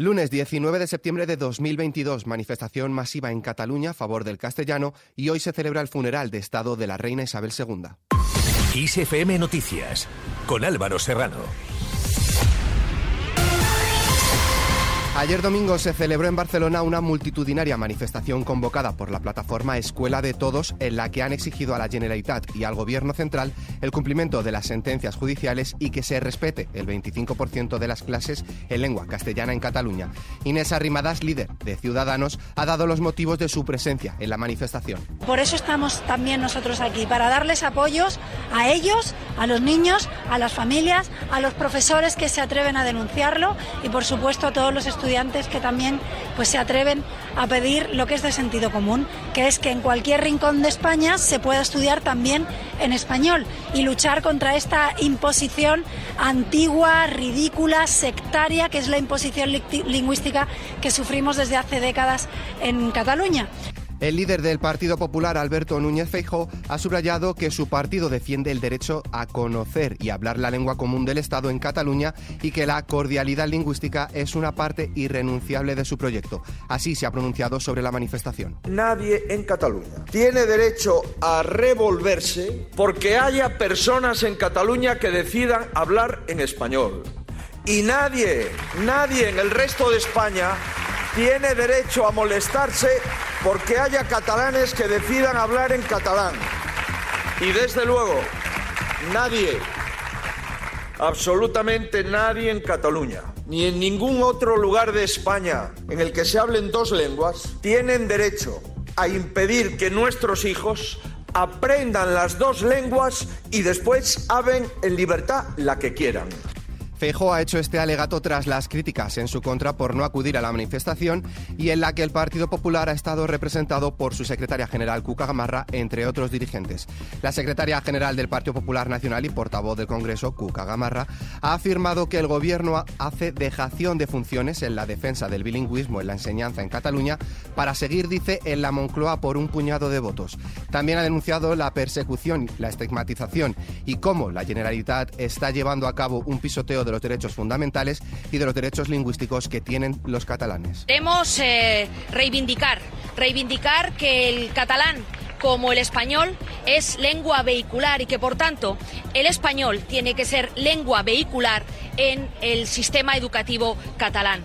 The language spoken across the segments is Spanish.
Lunes 19 de septiembre de 2022, manifestación masiva en Cataluña a favor del castellano y hoy se celebra el funeral de Estado de la reina Isabel II. ISFM Noticias con Álvaro Serrano. Ayer domingo se celebró en Barcelona una multitudinaria manifestación convocada por la plataforma Escuela de Todos en la que han exigido a la Generalitat y al Gobierno central el cumplimiento de las sentencias judiciales y que se respete el 25% de las clases en lengua castellana en Cataluña. Inés Arrimadas, líder de Ciudadanos, ha dado los motivos de su presencia en la manifestación. Por eso estamos también nosotros aquí, para darles apoyos a ellos, a los niños, a las familias, a los profesores que se atreven a denunciarlo y por supuesto a todos los estudiantes estudiantes que también pues, se atreven a pedir lo que es de sentido común, que es que en cualquier rincón de España se pueda estudiar también en español y luchar contra esta imposición antigua, ridícula, sectaria, que es la imposición lingüística que sufrimos desde hace décadas en Cataluña. El líder del Partido Popular, Alberto Núñez Feijóo, ha subrayado que su partido defiende el derecho a conocer y hablar la lengua común del Estado en Cataluña y que la cordialidad lingüística es una parte irrenunciable de su proyecto. Así se ha pronunciado sobre la manifestación. Nadie en Cataluña tiene derecho a revolverse porque haya personas en Cataluña que decidan hablar en español. Y nadie, nadie en el resto de España tiene derecho a molestarse porque haya catalanes que decidan hablar en catalán. Y desde luego, nadie, absolutamente nadie en Cataluña, ni en ningún otro lugar de España en el que se hablen dos lenguas, tienen derecho a impedir que nuestros hijos aprendan las dos lenguas y después hablen en libertad la que quieran. Feijóo ha hecho este alegato tras las críticas en su contra por no acudir a la manifestación y en la que el Partido Popular ha estado representado por su secretaria general Cuca Gamarra, entre otros dirigentes. La secretaria general del Partido Popular Nacional y portavoz del Congreso, Cuca Gamarra, ha afirmado que el gobierno hace dejación de funciones en la defensa del bilingüismo en la enseñanza en Cataluña para seguir, dice, en la Moncloa por un puñado de votos. También ha denunciado la persecución, la estigmatización y cómo la Generalitat está llevando a cabo un pisoteo de de los derechos fundamentales y de los derechos lingüísticos que tienen los catalanes. Queremos eh, reivindicar, reivindicar que el catalán como el español es lengua vehicular y que por tanto el español tiene que ser lengua vehicular en el sistema educativo catalán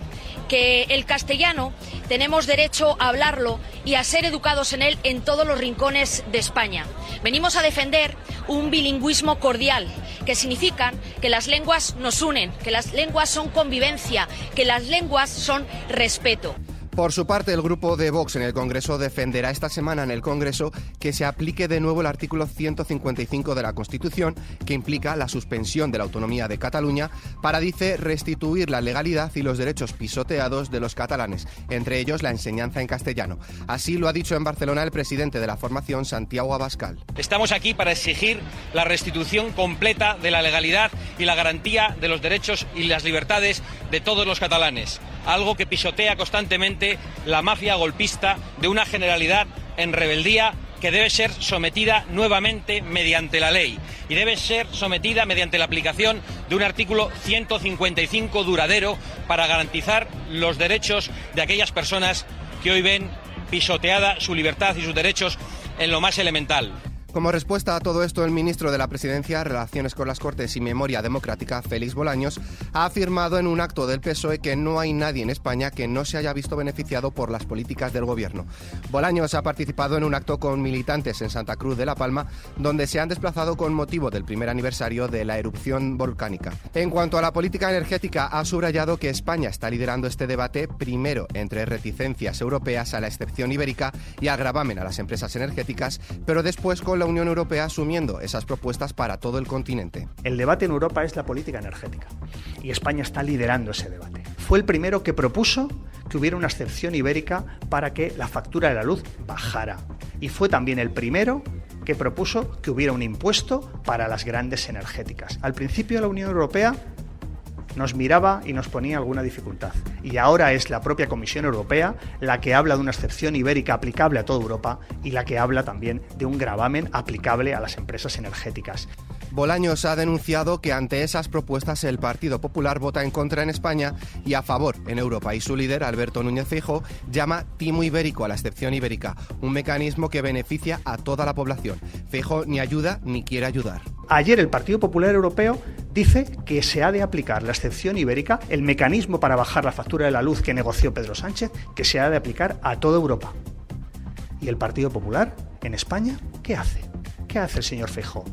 que el castellano tenemos derecho a hablarlo y a ser educados en él en todos los rincones de España. Venimos a defender un bilingüismo cordial, que significa que las lenguas nos unen, que las lenguas son convivencia, que las lenguas son respeto. Por su parte, el grupo de Vox en el Congreso defenderá esta semana en el Congreso que se aplique de nuevo el artículo 155 de la Constitución, que implica la suspensión de la autonomía de Cataluña, para, dice, restituir la legalidad y los derechos pisoteados de los catalanes, entre ellos la enseñanza en castellano. Así lo ha dicho en Barcelona el presidente de la formación, Santiago Abascal. Estamos aquí para exigir la restitución completa de la legalidad y la garantía de los derechos y las libertades de todos los catalanes, algo que pisotea constantemente la mafia golpista de una generalidad en rebeldía que debe ser sometida nuevamente mediante la ley y debe ser sometida mediante la aplicación de un artículo 155 duradero para garantizar los derechos de aquellas personas que hoy ven pisoteada su libertad y sus derechos en lo más elemental. Como respuesta a todo esto, el ministro de la Presidencia, Relaciones con las Cortes y Memoria Democrática, Félix Bolaños, ha afirmado en un acto del PSOE que no hay nadie en España que no se haya visto beneficiado por las políticas del gobierno. Bolaños ha participado en un acto con militantes en Santa Cruz de la Palma, donde se han desplazado con motivo del primer aniversario de la erupción volcánica. En cuanto a la política energética, ha subrayado que España está liderando este debate primero entre reticencias europeas a la excepción ibérica y al gravamen a las empresas energéticas, pero después con la Unión Europea asumiendo esas propuestas para todo el continente. El debate en Europa es la política energética y España está liderando ese debate. Fue el primero que propuso que hubiera una excepción ibérica para que la factura de la luz bajara. Y fue también el primero que propuso que hubiera un impuesto para las grandes energéticas. Al principio la Unión Europea nos miraba y nos ponía alguna dificultad. Y ahora es la propia Comisión Europea la que habla de una excepción ibérica aplicable a toda Europa y la que habla también de un gravamen aplicable a las empresas energéticas. Bolaños ha denunciado que ante esas propuestas el Partido Popular vota en contra en España y a favor en Europa y su líder, Alberto Núñez Feijóo, llama timo ibérico a la excepción ibérica, un mecanismo que beneficia a toda la población. Feijóo ni ayuda ni quiere ayudar. Ayer el Partido Popular Europeo dice que se ha de aplicar la excepción ibérica, el mecanismo para bajar la factura de la luz que negoció Pedro Sánchez, que se ha de aplicar a toda Europa. ¿Y el Partido Popular en España qué hace? ¿Qué hace el señor Feijóo?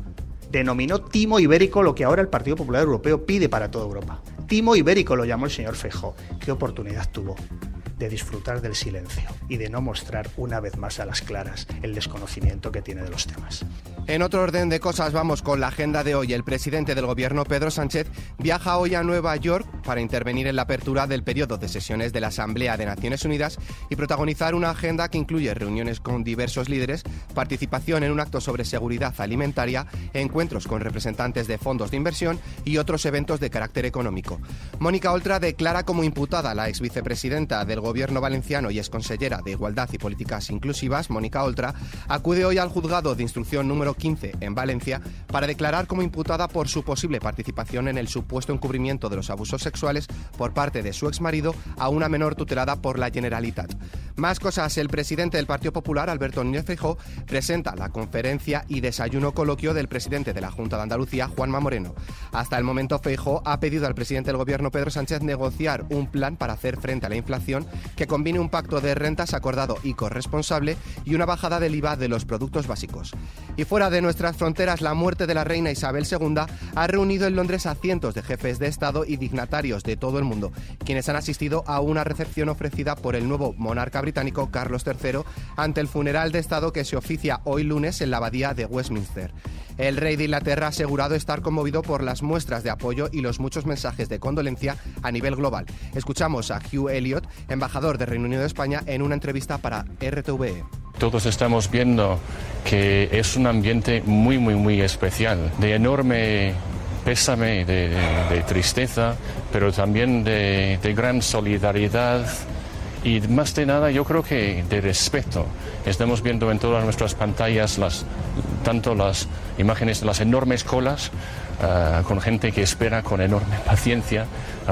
Denominó timo ibérico lo que ahora el Partido Popular Europeo pide para toda Europa. Timo ibérico lo llamó el señor Feijóo. ¿Qué oportunidad tuvo? De disfrutar del silencio y de no mostrar una vez más a las claras el desconocimiento que tiene de los temas. En otro orden de cosas vamos con la agenda de hoy. El presidente del gobierno, Pedro Sánchez, viaja hoy a Nueva York para intervenir en la apertura del periodo de sesiones de la Asamblea de Naciones Unidas y protagonizar una agenda que incluye reuniones con diversos líderes, participación en un acto sobre seguridad alimentaria, encuentros con representantes de fondos de inversión y otros eventos de carácter económico. Mónica Oltra declara como imputada la ex vicepresidenta del Gobierno valenciano y consellera de Igualdad y Políticas Inclusivas, Mónica Oltra, acude hoy al juzgado de instrucción número 15 en Valencia para declarar como imputada por su posible participación en el supuesto encubrimiento de los abusos sexuales por parte de su exmarido a una menor tutelada por la Generalitat. Más cosas, el presidente del Partido Popular, Alberto Núñez Feijóo, presenta la conferencia y desayuno coloquio del presidente de la Junta de Andalucía, Juanma Moreno. Hasta el momento, Feijóo ha pedido al presidente del gobierno, Pedro Sánchez, negociar un plan para hacer frente a la inflación que combine un pacto de rentas acordado y corresponsable y una bajada del IVA de los productos básicos. Y fuera de nuestras fronteras, la muerte de la reina Isabel II ha reunido en Londres a cientos de jefes de Estado y dignatarios de todo el mundo, quienes han asistido a una recepción ofrecida por el nuevo monarca británico Carlos III ante el funeral de Estado que se oficia hoy lunes en la abadía de Westminster. El rey de Inglaterra ha asegurado estar conmovido por las muestras de apoyo y los muchos mensajes de condolencia a nivel global. Escuchamos a Hugh Elliot, embajador de Reino Unido de España, en una entrevista para RTVE. Todos estamos viendo que es un ambiente muy, muy, muy especial, de enorme pésame, de, tristeza, pero también de, de gran solidaridad y más de nada yo creo que de respeto. Estamos viendo en todas nuestras pantallas las, tanto las imágenes de las enormes colas uh, con gente que espera con enorme paciencia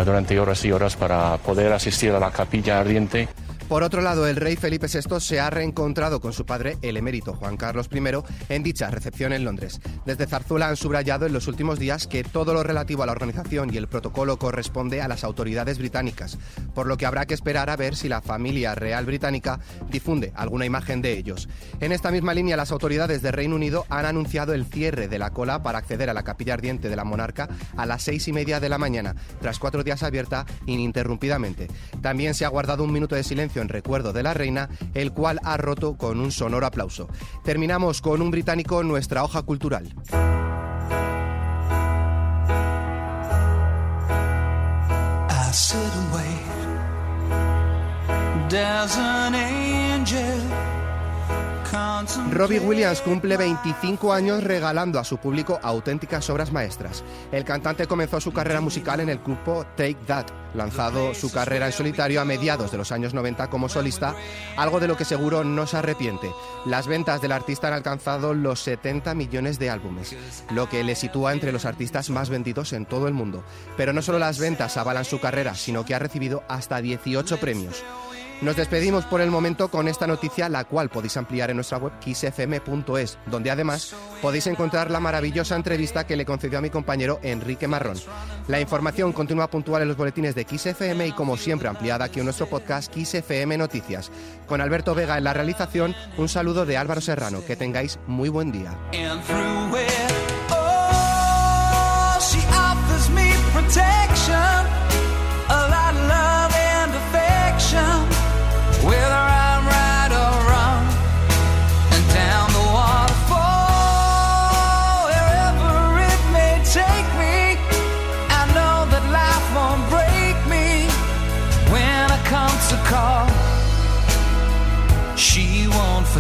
durante horas y horas para poder asistir a la capilla ardiente. Por otro lado, el rey Felipe VI se ha reencontrado con su padre, el emérito Juan Carlos I, en dicha recepción en Londres. Desde Zarzuela han subrayado en los últimos días que todo lo relativo a la organización y el protocolo corresponde a las autoridades británicas, por lo que habrá que esperar a ver si la familia real británica difunde alguna imagen de ellos. En esta misma línea, las autoridades de Reino Unido han anunciado el cierre de la cola para acceder a la capilla ardiente de la monarca a las seis y media de la mañana, tras cuatro días abierta ininterrumpidamente. También se ha guardado un minuto de silencio en recuerdo de la reina, el cual ha roto con un sonoro aplauso. Terminamos con un británico en nuestra hoja cultural. Robbie Williams cumple 25 años regalando a su público auténticas obras maestras. El cantante comenzó su carrera musical en el grupo Take That, lanzado su carrera en solitario a mediados de los años 90 como solista, algo de lo que seguro no se arrepiente. Las ventas del artista han alcanzado los 70 millones de álbumes, lo que le sitúa entre los artistas más vendidos en todo el mundo. Pero no solo las ventas avalan su carrera, sino que ha recibido hasta 18 premios. Nos despedimos por el momento con esta noticia, la cual podéis ampliar en nuestra web kissfm.es, donde además podéis encontrar la maravillosa entrevista que le concedió a mi compañero Enrique Marrón. La información continúa puntual en los boletines de XFM y como siempre ampliada aquí en nuestro podcast XFM Noticias. Con Alberto Vega en la realización, un saludo de Álvaro Serrano. Que tengáis muy buen día.